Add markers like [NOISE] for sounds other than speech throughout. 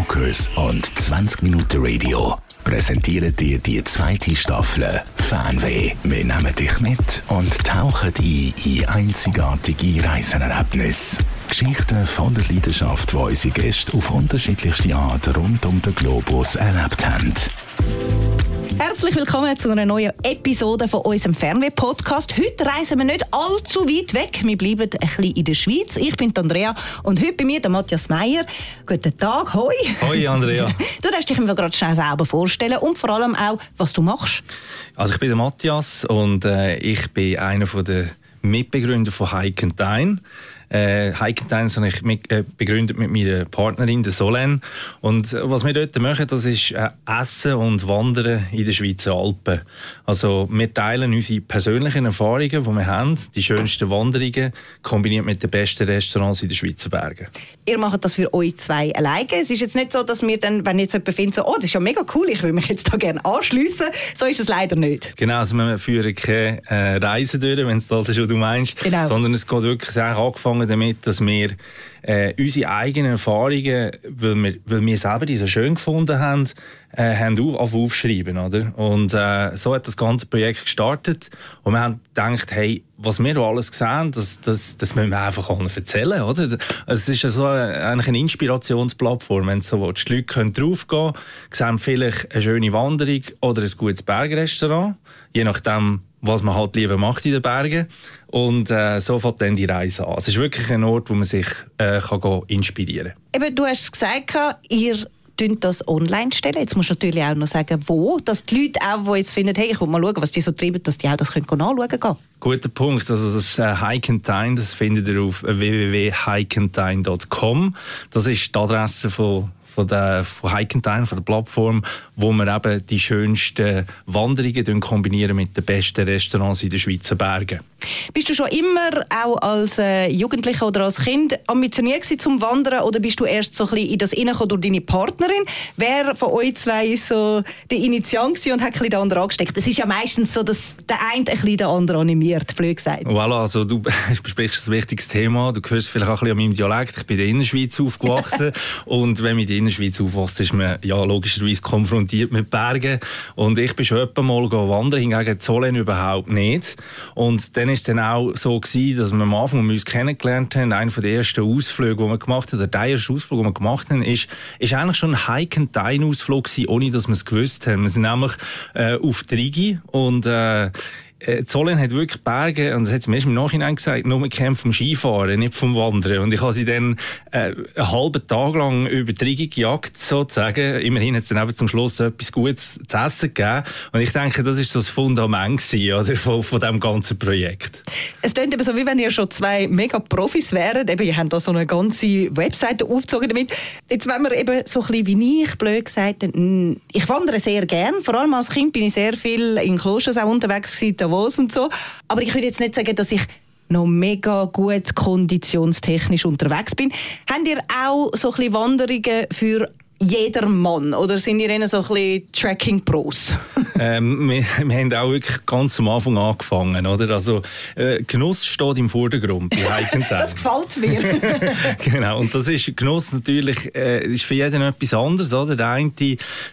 Talkers und 20 Minuten Radio präsentieren dir die zweite Staffel Fanweh. Wir nehmen dich mit und tauchen ein in einzigartige Reisenerlebnisse. Geschichten von der Leidenschaft, die unsere Gäste auf unterschiedlichste Art rund um den Globus erlebt haben. Herzlich willkommen zu einer neuen Episode von unserem Fernweh-Podcast. Heute reisen wir nicht allzu weit weg. Wir bleiben ein bisschen in der Schweiz. Ich bin Andrea und heute bei mir der Matthias Meyer. Guten Tag, hoi. Hoi, Andrea. [LAUGHS] Du darfst dich mir gerade schnell selber vorstellen und vor allem auch, was du machst. Also ich bin der Matthias und äh, ich bin einer der Mitbegründer von Hike and Dine äh, Hikentines habe ich mit, äh, begründet mit meiner Partnerin, der Solen. Und was wir dort machen, das ist äh, Essen und Wandern in den Schweizer Alpen. Also wir teilen unsere persönlichen Erfahrungen, die wir haben, die schönsten Wanderungen, kombiniert mit den besten Restaurants in den Schweizer Bergen. Ihr macht das für euch zwei alleine. Es ist jetzt nicht so, dass wir dann, wenn jetzt jemand findet, so, oh, das ist ja mega cool, ich will mich jetzt da gerne anschliessen. So ist es leider nicht. Genau, also wir führen keine äh, Reise durch, wenn es das ist, was du meinst, genau. sondern es geht wirklich angefangen angefangen damit, dass wir äh, unsere eigenen Erfahrungen, weil wir, weil wir selber die so schön gefunden haben, äh, haben auf, aufschreiben, oder? Und äh, so hat das ganze Projekt gestartet und wir haben gedacht, hey, was wir alles sehen, das, das, das müssen wir einfach allen erzählen, oder? Es ist ja so eine, eigentlich eine Inspirationsplattform, wenn so willst. Die Leute können draufgehen, sehen vielleicht eine schöne Wanderung oder ein gutes Bergrestaurant, je nachdem, was man halt lieber macht in den Bergen. Und äh, so fängt dann die Reise an. Es ist wirklich ein Ort, wo man sich äh, kann inspirieren kann. Eben, du hast gesagt, ihr das online stellen. Jetzt musst du natürlich auch noch sagen, wo, dass die Leute auch, die jetzt finden, hey, ich will mal schauen, was die so treiben, dass die auch das können nachschauen können. Guter Punkt. Also das äh, Hike and Dine, das findet ihr auf www.hikeanddine.com. Das ist die Adresse von von der von Hikentime, von der Plattform, wo wir eben die schönsten Wanderungen kombinieren mit den besten Restaurants in den Schweizer Bergen. Bist du schon immer auch als äh, Jugendlicher oder als Kind ambitioniert zum Wandern oder bist du erst so ein bisschen in das hineingekommen durch deine Partnerin? Wer von euch zwei ist so der Initiant und hat ein den anderen angesteckt? Es ist ja meistens so, dass der eine ein bisschen den anderen animiert, blöd gesagt. Voilà, also du [LAUGHS] besprichst ein wichtiges Thema. Du hörst vielleicht auch ein bisschen an meinem Dialekt. Ich bin in der Innerschweiz aufgewachsen [LAUGHS] und wenn man in der Innerschweiz aufwächst, ist man ja logischerweise konfrontiert mit Bergen und ich bin schon mal wandern, hingegen Zollen überhaupt nicht. Und dann ist dann auch so gewesen, dass wir am Anfang, uns kennengelernt haben, einer der ersten Ausflüge, die wir gemacht haben, der erste Ausflug, den wir gemacht haben, ist, ist eigentlich schon ein Hike-and-Dine-Ausflug gewesen, ohne dass wir es gewusst haben. Wir sind nämlich äh, auf Trigi und äh, äh, Zollen hat wirklich Berge, und das hat sie mir erst im Nachhinein gesagt, nur kämpft vom Skifahren, nicht vom Wandern. Und ich habe sie dann äh, einen halben Tag lang über die Regie gejagt, sozusagen. Immerhin hat es dann eben zum Schluss etwas Gutes zu essen gegeben. Und ich denke, das ist so das Fundament gewesen, oder, von, von diesem ganzen Projekt. Es klingt eben so, wie wenn ihr schon zwei mega Profis wären. Eben, ihr habt da so eine ganze Webseite aufgezogen damit. Jetzt, wenn wir eben so ein bisschen wie ich, blöd gesagt, ich wandere sehr gern. Vor allem als Kind bin ich sehr viel in Klosters auch unterwegs gewesen, Davos und so. Aber ich würde jetzt nicht sagen, dass ich noch mega gut konditionstechnisch unterwegs bin. Habt ihr auch so ein bisschen Wanderungen für jeder Mann? Oder sind ihr eher so ein bisschen Tracking-Pros? [LAUGHS] ähm, wir, wir, haben auch wirklich ganz am Anfang angefangen. Oder? Also, äh, Genuss steht im Vordergrund bei [LAUGHS] Das gefällt mir. [LAUGHS] genau, und das ist Genuss natürlich äh, ist für jeden etwas anderes. Oder? Der eine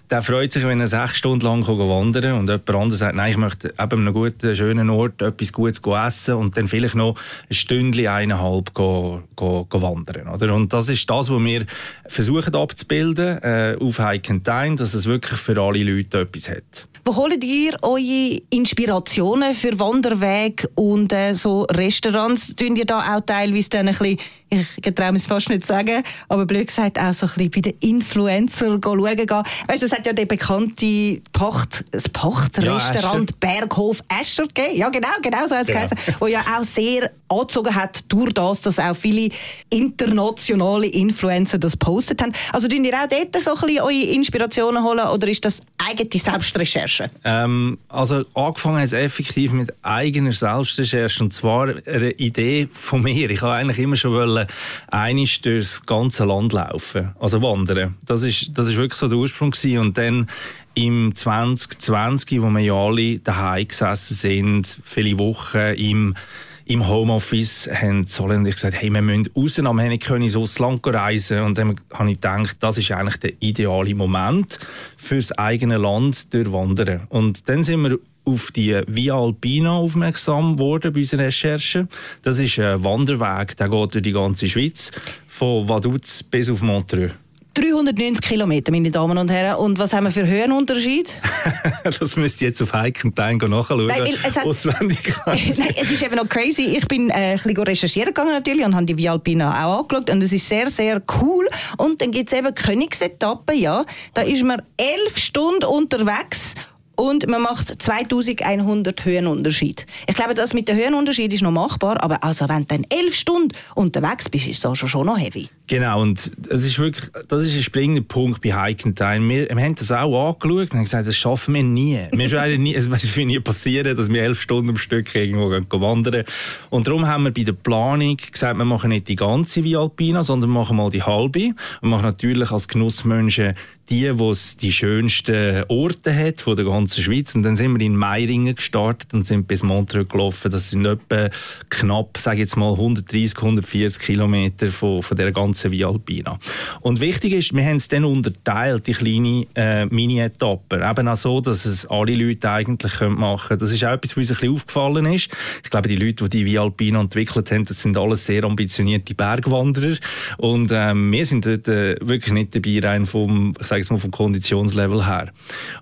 der freut sich, wenn er sechs Stunden lang kann wandern kann und jemand anderes sagt, nein, ich möchte eben an einem guten, schönen Ort etwas Gutes essen und dann vielleicht noch ein Stündchen, eineinhalb go, go, go wandern. Oder? Und das ist das, was wir versuchen abzubilden äh, auf Hike and Dine, dass es wirklich für alle Leute etwas hat. Wo holt ihr eure Inspirationen für Wanderwege und äh, so Restaurants? Tun ihr da auch teilweise dann ein bisschen, ich traue es fast nicht zu sagen, aber blöd gesagt auch so ein bisschen bei den Influencer schauen gehen. Weißt du, es hat ja den bekannten Pacht, das Pachtrestaurant ja, Berghof Escher gegeben. Ja, genau, genau so hat es ja. geheißen. Wo ja auch sehr angezogen hat durch das, dass auch viele internationale Influencer das postet haben. Also tun ihr auch dort so ein bisschen eure Inspirationen holen oder ist das eigene Selbstrecherche? Ähm, also angefangen hat es effektiv mit eigener Selbstrecherche und zwar eine Idee von mir. Ich wollte eigentlich immer schon wollen, einig durchs ganze Land laufen, also wandern. Das ist, das ist wirklich so der Ursprung gewesen. und dann im 2020, wo wir ja alle daheim gesessen sind, viele Wochen im im Homeoffice haben Sollen und ich gesagt, hey, wir müssen raus, aber wir können ins Land reisen. Und dann habe ich gedacht, das ist eigentlich der ideale Moment fürs eigene Land durchwandern. Und dann sind wir auf die Via Alpina aufmerksam geworden bei unseren Recherchen. Das ist ein Wanderweg, der geht durch die ganze Schweiz, von Vaduz bis auf Montreux. 390 Kilometer, meine Damen und Herren. Und was haben wir für Höhenunterschied? [LAUGHS] das müsst ihr jetzt auf Hikentime nachschauen. Nein, es, hat, Auswendig. [LAUGHS] Nein, es ist eben noch crazy. Ich bin äh, ein bisschen recherchieren gegangen natürlich und habe die Via Alpina auch angeschaut. Und es ist sehr, sehr cool. Und dann gibt es eben Königsetappen, ja. Da ist man elf Stunden unterwegs und man macht 2100 Höhenunterschied. Ich glaube, das mit dem Höhenunterschied ist noch machbar, aber also wenn du dann elf Stunden unterwegs bist, ist das schon noch heavy. Genau, und das ist wirklich, das ist ein springender Punkt bei Hike Time. Wir, wir haben das auch angeschaut und haben gesagt, das schaffen wir nie. Wir [LAUGHS] werden nie, es wird nie passieren, dass wir elf Stunden am Stück irgendwo wandern. Und darum haben wir bei der Planung gesagt, wir machen nicht die ganze Via Alpina, sondern machen mal die halbe. Wir machen natürlich als Genussmenschen die, wo es die schönsten Orte hat von der ganzen Schweiz. Und dann sind wir in Meiringen gestartet und sind bis Montreux gelaufen. Das sind etwa knapp, sage jetzt mal, 130, 140 Kilometer von, von der ganzen Via Alpina. Und wichtig ist, wir haben es dann unterteilt, die kleinen äh, Mini-Etappen. Eben auch so, dass es alle Leute eigentlich machen können. Das ist auch etwas, was uns ein bisschen aufgefallen ist. Ich glaube, die Leute, die die Via Alpina entwickelt haben, das sind alles sehr ambitionierte Bergwanderer. Und ähm, wir sind dort äh, wirklich nicht dabei rein vom, ich sage es mal vom Konditionslevel her.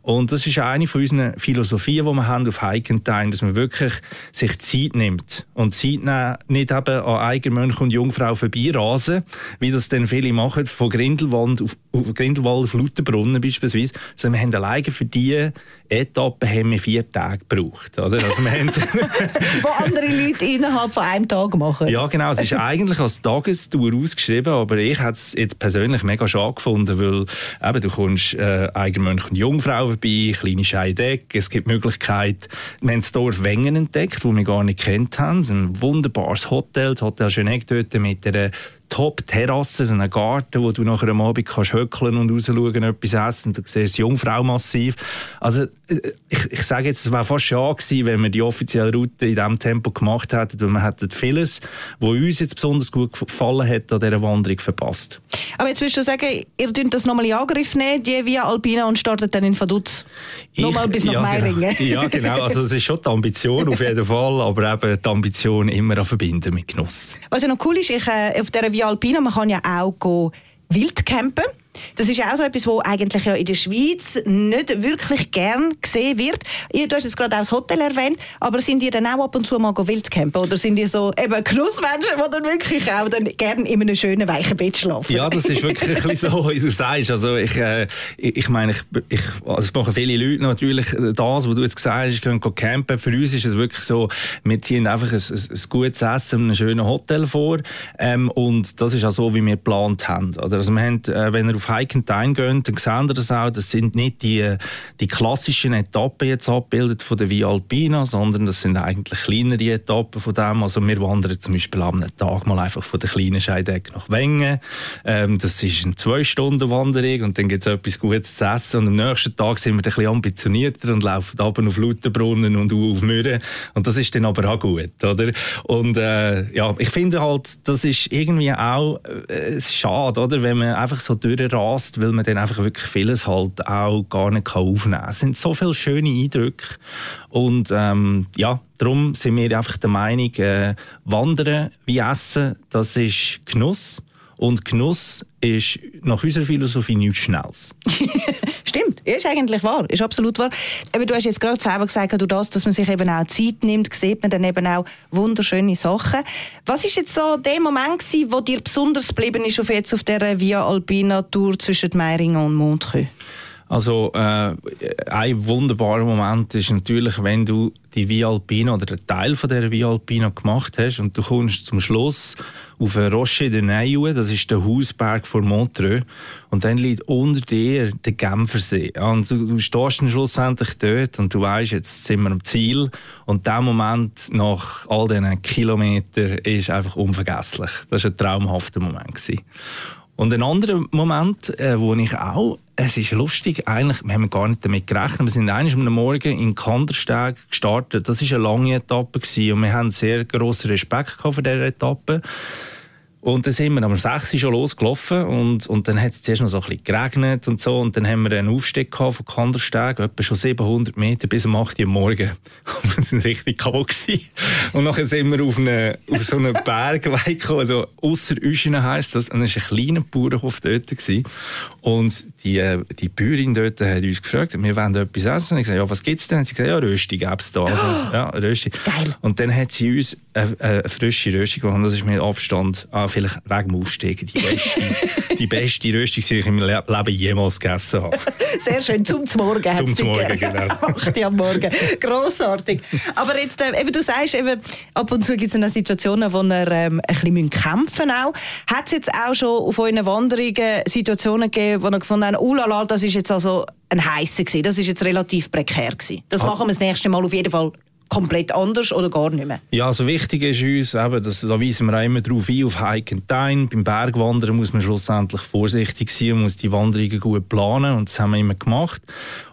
Und das ist eine von unseren Philosophien, die wir haben auf Hike and Time, dass man wirklich sich Zeit nimmt und Zeit nehmen, nicht eben an Eigenmönch und Jungfrau vorbeirasen, wie das dann viele machen, von Grindelwald auf, auf Grindelwald auf Lauterbrunnen beispielsweise, sondern wir haben alleine für diese Etappe haben wir vier Tage gebraucht. Oder? Also wir haben [LAUGHS] Wo andere Leute innerhalb von einem Tag machen. Ja, genau. Es ist eigentlich als Tagestour ausgeschrieben, aber ich hätte es jetzt persönlich mega schade gefunden, weil eben, du kommst äh, Eigenmönch und Jungfrau vorbei, kleine Scheideck, es gibt Möglichkeit, wir haben das Dorf Wengen entdeckt, das wir gar nicht kennt haben. Es ist ein wunderbares Hotel, das Hotel Geneck dort mit einer Top-Terrasse, so einen Garten, wo du nachher am Abend kannst höckeln und rausschauen, etwas essen. Du siehst das Jungfrau-Massiv. Also, äh, ich, ich sage jetzt, es wäre fast schade gewesen, wenn wir die offizielle Route in diesem Tempo gemacht hätten, weil wir hätten vieles, was uns jetzt besonders gut gefallen hat, an dieser Wanderung verpasst. Aber jetzt willst du sagen, ihr dürft das nochmal in Angriff nehmen, die Via Alpina, und startet dann in Vaduz? Nochmal bis nach ja, Meiringen? Genau. [LAUGHS] Ja, genau. Also, es ist schon die Ambition auf jeden Fall, aber eben die Ambition immer an verbinden mit Genuss. Was ja noch cool ist, ich, äh, auf dieser Via Alpina, man kann ja auch Wildcampen. Das ist auch so etwas, was eigentlich ja in der Schweiz nicht wirklich gern gesehen wird. Du hast jetzt gerade auch das Hotel erwähnt, aber sind die dann auch ab und zu mal Wildcampen? Oder sind die so eben Genussmenschen, die dann wirklich auch dann gerne in einem schönen, weichen Bett schlafen? Ja, das ist wirklich [LAUGHS] ein bisschen so, wie du sagst. Also ich, äh, ich meine, ich, ich, also es machen viele Leute natürlich das, was du jetzt gesagt hast, können campen. Für uns ist es wirklich so, wir ziehen einfach ein, ein, ein gutes Essen in einem schönen Hotel vor ähm, und das ist auch so, wie wir geplant haben. Also wir haben, äh, wenn ihr auf Hike and Dine gehen, dann sehen ihr das auch, das sind nicht die, die klassischen Etappen jetzt abgebildet von der Via Alpina, sondern das sind eigentlich kleinere Etappen von dem. Also wir wandern zum Beispiel am Tag mal einfach von der kleinen Scheideck nach Wengen. Ähm, das ist eine zwei Stunden Wanderung und dann gibt es etwas Gutes zu essen und am nächsten Tag sind wir ein bisschen ambitionierter und laufen ab auf Lauterbrunnen und auf Mürren und das ist dann aber auch gut, oder? Und äh, ja, ich finde halt, das ist irgendwie auch äh, schade, oder? Wenn man einfach so durchrast, weil man dann einfach wirklich vieles halt auch gar nicht aufnehmen kann. Es sind so viele schöne Eindrücke und ähm, ja, darum sind wir einfach der Meinung, äh, Wandern wie Essen, das ist Genuss und Genuss ist nach unserer Philosophie nichts Schnelles. [LAUGHS] Stimmt, ist eigentlich wahr, ist absolut wahr. Aber du hast jetzt gerade selber gesagt, du das, dass man sich eben auch Zeit nimmt, sieht man dann eben auch wunderschöne Sachen. Was ist jetzt so der Moment gewesen, wo dir besonders geblieben ist auf jetzt auf der Via Alpina Tour zwischen Meiringen und Montreux? Also äh, ein wunderbarer Moment ist natürlich, wenn du die Via Alpina oder einen Teil von der Via Alpina gemacht hast und du kommst zum Schluss auf ein Rocher de Neue, das ist der Hausberg von Montreux und dann liegt unter dir der Genfersee und du, du stehst dann schlussendlich dort und du weißt, jetzt sind wir am Ziel und der Moment nach all diesen Kilometern ist einfach unvergesslich. Das war ein traumhafter Moment gewesen. Und ein anderer Moment, äh, wo ich auch es ist lustig, eigentlich, wir haben gar nicht damit gerechnet. Wir sind eines am Morgen in Kandersteg gestartet. Das war eine lange Etappe gewesen, und wir haben sehr grossen Respekt vor dieser Etappe. Und dann sind wir am 6 Uhr schon losgelaufen und, und dann hat es zuerst noch so ein bisschen geregnet und so und dann haben wir einen Aufstieg von Kandersteg, etwa schon 700 Meter bis um 8 Uhr morgen. [LAUGHS] Und wir sind richtig kaputt gewesen. Und nachher sind wir auf, eine, auf so einen [LAUGHS] Berg gekommen, also ausser Uschinen heisst das, und das war ein kleiner Bauernhof dort. Gewesen. Und die, äh, die Bäuerin dort hat uns gefragt, wir wollen etwas essen. Und ich gesagt, ja, was gibt's denn? Und sie gesagt, ja, Rösti gäbe da. Also, [GASPS] ja, Rösti. Geil. Und dann hat sie uns eine, eine frische Rösti gemacht. Und das ist mit Abstand, vielleicht wegen dem Aufsteigen, die beste, [LAUGHS] die beste Rösti, die ich in meinem Leben jemals gegessen habe. [LAUGHS] Sehr schön, zum Morgen. Zum Morgen, genau. [LAUGHS] 8 am Morgen. Grossartig. Aber jetzt, äh, eben, du sagst, eben, ab und zu gibt es Situationen, wo ihr ähm, ein bisschen kämpfen müsst. Hat es jetzt auch schon auf euren Wanderungen Situationen gegeben, wo ihr gefunden habt, oh das ist jetzt also ein heißer gewesen, das ist jetzt relativ prekär gewesen. Das ah. machen wir das nächste Mal auf jeden Fall komplett anders oder gar nicht mehr? Ja, also wichtig ist uns, eben, dass, da weisen wir auch immer darauf ein, auf Hike and Dine. Beim Bergwandern muss man schlussendlich vorsichtig sein und muss die Wanderungen gut planen und das haben wir immer gemacht.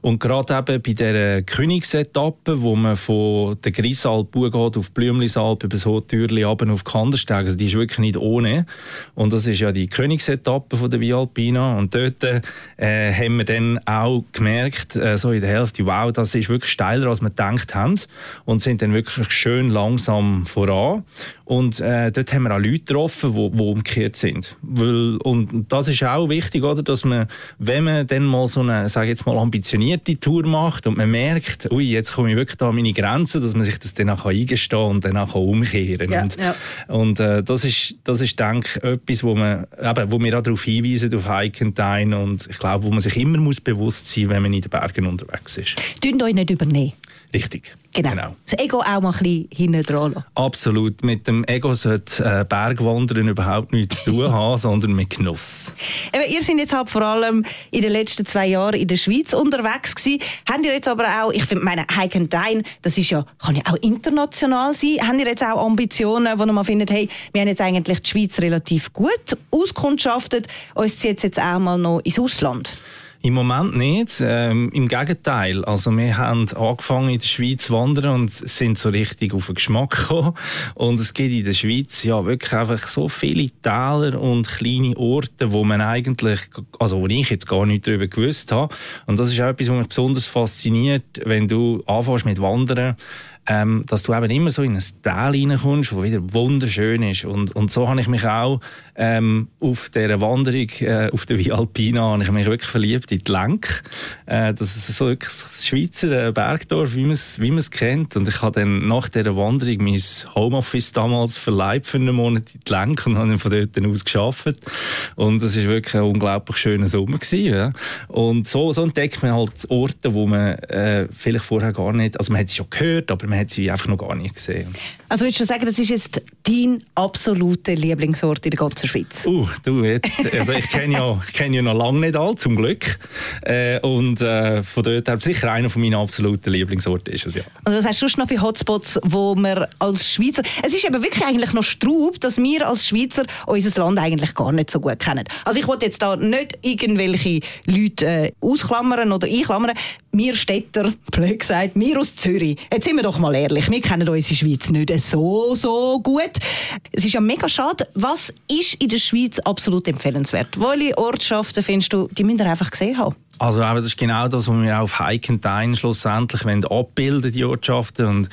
Und gerade eben bei dieser Königsetappe, wo man von der Grisalp geht auf Blümlisalp über das Hohtürli runter auf Kandersteg, also die ist wirklich nicht ohne. Und das ist ja die Königsetappe von der Via Alpina. Und dort äh, haben wir dann auch gemerkt, äh, so in der Hälfte, wow, das ist wirklich steiler, als wir gedacht haben und sind dann wirklich schön langsam voran. Und äh, dort haben wir auch Leute getroffen, die, die umgekehrt sind. Weil, und das ist auch wichtig, oder, dass man, wenn man dann mal so eine, sage jetzt mal, ambitionierte Tour macht und man merkt, ui, jetzt komme ich wirklich da an meine Grenzen, dass man sich das dann auch eingestehen und dann auch umkehren ja, Und, ja. und äh, das ist, das ist, denke ich, etwas, wo, man, eben, wo wir auch darauf hinweisen, auf Dine. Und ich glaube, wo man sich immer muss bewusst sein muss, wenn man in den Bergen unterwegs ist. Dünnt euch nicht übernehmen. Richtig. Genau. genau. Das Ego auch mal ein bisschen hinten dran lassen. Absolut. Mit dem Ego sollte äh, Bergwandern überhaupt nichts zu tun haben, [LAUGHS] sondern mit Genuss. Eben, ihr seid jetzt halt vor allem in den letzten zwei Jahren in der Schweiz unterwegs gewesen. Habt ihr jetzt aber auch, ich finde, meine Hike and Dine, das ist ja, kann ja auch international sein. Habt ihr jetzt auch Ambitionen, wo man findet, hey, wir haben jetzt eigentlich die Schweiz relativ gut auskundschaftet, uns zieht jetzt auch mal noch ins Ausland? Im Moment nicht. Ähm, Im Gegenteil. Also wir haben angefangen in der Schweiz zu wandern und sind so richtig auf den Geschmack gekommen. Und es gibt in der Schweiz ja wirklich einfach so viele Täler und kleine Orte, wo man eigentlich, also wo ich jetzt gar nicht darüber gewusst habe. Und das ist auch etwas, was mich besonders fasziniert, wenn du anfängst mit Wandern ähm, dass du eben immer so in ein Tal reinkommst, das wieder wunderschön ist. Und, und so habe ich mich auch ähm, auf dieser Wanderung äh, auf der Via Alpina habe ich mich wirklich verliebt in die Lenk. Äh, das ist so wirklich das Schweizer äh, Bergdorf, wie man es wie kennt. Und ich habe dann nach dieser Wanderung mein Homeoffice damals verleiht für einen Monat in die Lenk und habe dann von dort aus geschafft. Und das war wirklich ein unglaublich schöner Sommer gewesen, ja. Und so, so entdeckt man halt Orte, wo man äh, vielleicht vorher gar nicht, also man hat sie schon gehört, aber man hat sie einfach noch gar nicht gesehen. Also würdest du sagen, das ist jetzt dein absoluter Lieblingsort in der ganzen Schweiz? Uh, du jetzt, also ich kenne ja, kenn ja noch lange nicht all, zum Glück. Äh, und äh, von dort her sicher einer von meinen absoluten Lieblingsorten ist es ja. Also was hast du noch für Hotspots, wo wir als Schweizer, es ist eben wirklich eigentlich noch Straub, dass wir als Schweizer unser Land eigentlich gar nicht so gut kennen. Also ich wollte jetzt da nicht irgendwelche Leute äh, ausklammern oder einklammern wir Städter, blöd gesagt, wir aus Zürich, jetzt sind wir doch mal ehrlich, wir kennen unsere Schweiz nicht so, so gut. Es ist ja mega schade. Was ist in der Schweiz absolut empfehlenswert? Welche Ortschaften findest du, die müssen einfach gesehen haben? Also das ist genau das, was wir auf Hike and Dine schlussendlich abbilden, die Ortschaften. Und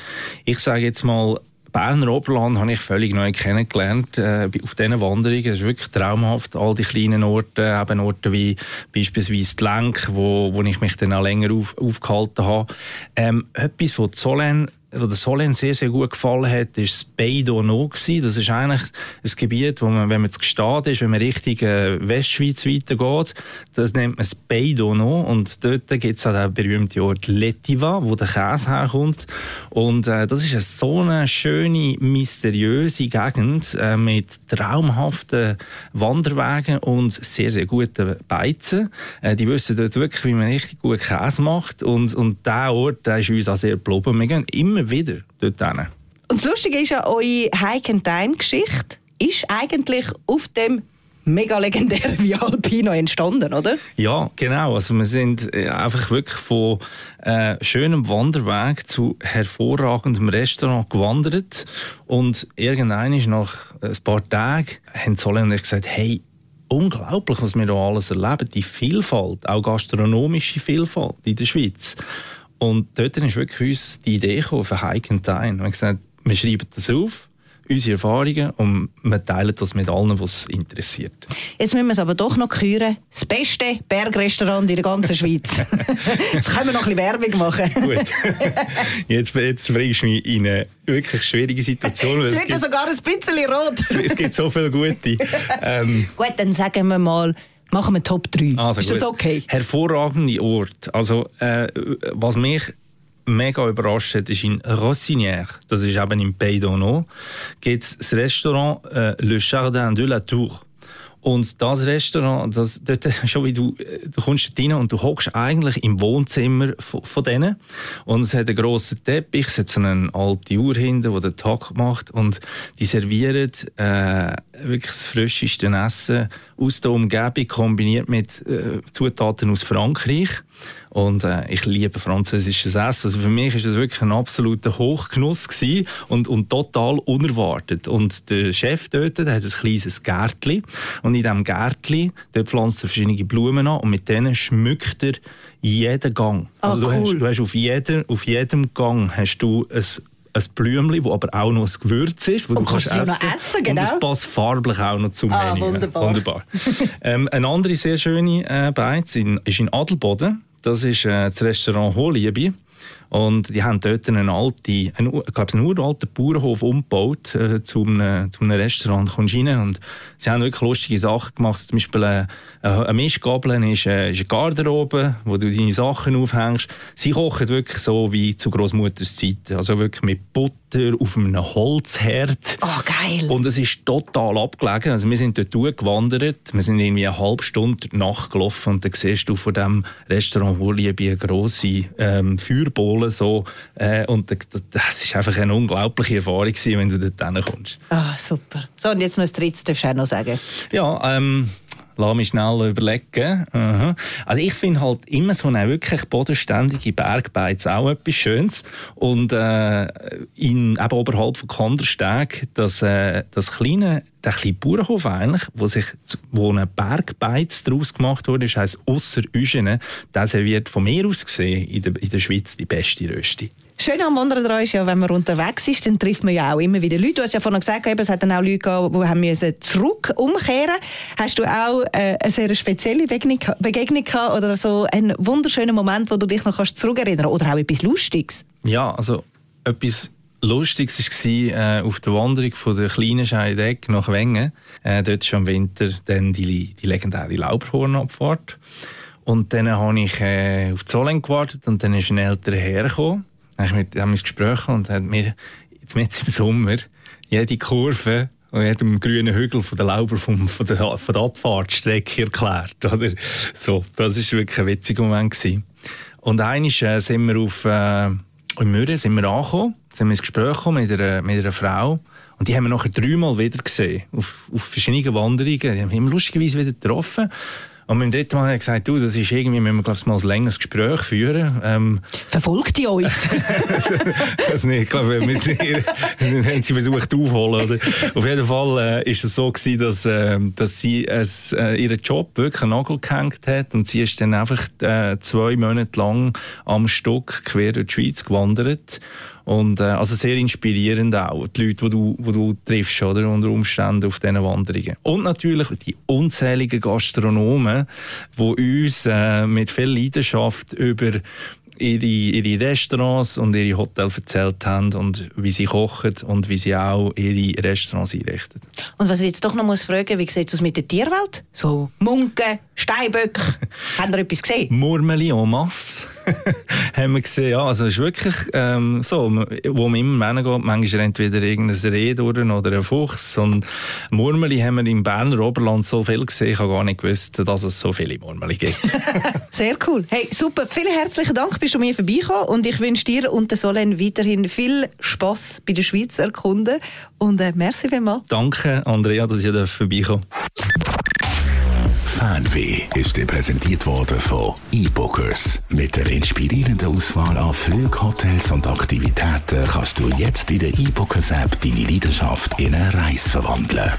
ich sage jetzt mal, Berner Oberland habe ich völlig neu kennengelernt äh, auf diesen Wanderungen. Es ist wirklich traumhaft, all die kleinen Orte, eben Orte wie beispielsweise die Lenk, wo, wo ich mich dann auch länger auf, aufgehalten habe. Ähm, etwas, was Zollern was der Solen sehr, sehr gut gefallen hat, ist das Bay d'Ono. Das ist eigentlich ein Gebiet, wo man, wenn man zu Gestad ist, wenn man Richtung äh, Westschweiz weitergeht, das nennt man das Bay d'Ono. Und dort gibt es auch den berühmten Ort Letiva, wo der Käse herkommt. Und äh, das ist eine so eine schöne, mysteriöse Gegend äh, mit traumhaften Wanderwegen und sehr, sehr guten Beizen. Äh, die wissen dort wirklich, wie man richtig gut Käse macht. Und, und dieser Ort der ist uns auch sehr geblieben. Wir gehen immer immer wieder dort hin. Und das Lustige ist ja, eure Hike-and-Dine-Geschichte ist eigentlich auf dem mega legendären [LAUGHS] wie Alpino entstanden, oder? Ja, genau. Also wir sind äh, einfach wirklich von äh, schönem Wanderweg zu hervorragendem Restaurant gewandert und irgendwann ist nach ein paar Tagen haben Zolle und ich gesagt, hey, unglaublich, was wir da alles erleben, die Vielfalt, auch gastronomische Vielfalt in der Schweiz. Und dort ist wirklich uns die Idee gekommen für Hike and Dine. Wir haben gesagt, wir schreiben das auf, unsere Erfahrungen und wir teilen das mit allen, was interessiert. Jetzt müssen wir es aber doch noch küren. Das beste Bergrestaurant in der ganzen Schweiz. [LAUGHS] jetzt können wir noch ein bisschen Werbung machen. Gut. [LAUGHS] Jetzt, jetzt bringst du mich in eine wirklich schwierige Situation. Es wird ja sogar ein bisschen rot. es gibt so viele gute. [LAUGHS] Ähm, Gut, dann sagen wir mal, machen wir Top 3. Also ist das okay? Hervorragende Ort. Also, äh, was mich mega überrascht hat, ist in Rossinière, das ist eben im Pays d'Ono, gibt es das Restaurant äh, Le Jardin de la Tour. Und das Restaurant, das, dort, [LAUGHS] schon wie du, du kommst rein und du hockst eigentlich im Wohnzimmer von, von denen. Und es hat einen grossen Teppich, es hat so eine alte Uhr hinten, die den Tag macht. Und die servieren äh, wirklich das frischeste Essen aus der Umgebung, kombiniert mit äh, Zutaten aus Frankreich. Und äh, ich liebe französisches Essen. Also für mich ist das wirklich ein absoluter Hochgenuss gewesen und, und total unerwartet. Und der Chef dort, der hat ein kleines Gärtchen. Und in diesem Gärtchen, dort pflanzt er verschiedene Blumen an und mit denen schmückt er jeden Gang. Ah, also du, cool. hast, du hast auf, jeder, auf jedem Gang hast du ein ein Blümchen, das aber auch noch ein Gewürz ist, wo und du kannst essen. essen. Noch essen genau. Und es passt farblich auch noch zum ah, Menü. Wunderbar. wunderbar. [LAUGHS] ähm, eine andere sehr schöne äh, Beiz ist in Adelboden. Das ist äh, das Restaurant Hohliebe. Und die haben dort einen alten, einen, ich glaube, einen uralten Bauernhof umgebaut äh, zu, einem, zu einem Restaurant. Kommst rein und sie haben wirklich lustige Sachen gemacht. Zum Beispiel äh, eine Mischgabel ist, äh, ist eine Garderobe, wo du deine Sachen aufhängst. Sie kochen wirklich so wie zu Großmutters Zeiten. Also wirklich mit Butter auf einem Holzherd. Oh, geil. Und es ist total abgelegen. Also wir sind dort durchgewandert. Wir sind irgendwie eine halbe Stunde nachgelaufen und dann siehst du von diesem Restaurant Hohliebe eine grosse ähm, Feuerbohle so. Äh, und das war einfach eine unglaubliche Erfahrung gewesen, wenn du dort hinkommst. Ah, super. So, und jetzt noch ein drittes, darfst du auch noch sagen. Ja, ähm, lass mich schnell überlegen. Aha. Also ich finde halt immer so eine wirklich bodenständige Bergbeiz auch etwas Schönes. Und äh, in, eben oberhalb von Kandersteg, das, äh, das kleine der kleine Bauernhof eigentlich, wo sich wo eine Bergbeiz daraus gemacht wurde, das heisst ausser Üschene, der serviert von mir aus gesehen in der, in der Schweiz die beste Rösti. Schön am Wandern dran ist ja, wenn man unterwegs ist, dann trifft man ja auch immer wieder Leute. Du hast ja vorhin gesagt, es hat dann auch Leute gegeben, die haben müssen zurück umkehren. Hast du auch äh, eine sehr spezielle Begegnung, gehabt oder so einen wunderschönen Moment, wo du dich noch kannst zurückerinnern oder auch etwas Lustiges? Ja, also etwas Lustiges war äh, auf der Wanderung von der kleinen Scheideck nach Wengen. Äh, dort ist im Winter dann die, die legendäre Laubhornabfahrt. Und dann habe ich äh, auf Zollen gewartet und dann ist ein älterer hergekommen dann haben wir ein Gespräch und hat mir jetzt mit im Sommer jede Kurve und jedem grünen Hügel von der Lauber vom, von, der, von der Abfahrtstrecke erklärt. Oder? So, das war wirklich ein witziger Moment. Gewesen. Und einmal äh, sind wir auf, äh, in Mürren sind wir angekommen, sind wir ins Gespräch gekommen mit einer, mit einer Frau. Und die haben wir nachher dreimal wieder gesehen, auf, auf verschiedenen Wanderungen. Die haben wir lustigerweise wieder getroffen. Und beim dritten Mal hat er gesagt, du, das ist irgendwie, müssen wir glaub, mal ein längeres Gespräch führen. Ähm, Verfolgt die uns? [LAUGHS] das nicht, ich glaube, wir sind hier, haben sie versucht aufzuholen. Oder? Auf jeden Fall äh, ist es so gewesen, dass, äh, dass sie es, äh, ihren Job wirklich einen Nagel gehängt hat und sie ist dann einfach äh, zwei Monate lang am Stück quer durch die Schweiz gewandert und äh, also sehr inspirierend auch, die Leute, die du, die du triffst, oder, unter Umständen auf diesen Wanderungen. Und natürlich die unzähligen Gastronomen, die uns äh, mit viel Leidenschaft über ihre, ihre Restaurants und ihre Hotels erzählt haben und wie sie kochen und wie sie auch ihre Restaurants einrichten. Und was ich jetzt doch noch muss fragen, wie sieht es mit der Tierwelt? So Munken, Steinböcke, [LAUGHS] haben ihr etwas gesehen? Murmeli en masse [LAUGHS] haben wir gesehen. Ja, also es ist wirklich ähm, so, wo man immer hingeht, manchmal entweder irgendein Reh durch oder ein Fuchs. Und Murmeli haben wir im Berner Oberland so viel gesehen, ich habe gar nicht gewusst, dass es so viele Murmeli gibt. [LAUGHS] [LAUGHS] Sehr cool. Hey, super. Vielen herzlichen Dank, bist du mir vorbeigekommen und ich wünsche dir und der Solen weiterhin viel Spass bei der Schweiz erkunden und äh, merci vielmals. Danke, Andrea, dass ich vorbeikommen Fernweh ist dir präsentiert worden von eBookers. Mit der inspirierenden Auswahl an Flügen, Hotels und Aktivitäten kannst du jetzt in der eBookers App deine Leidenschaft in eine Reise verwandeln.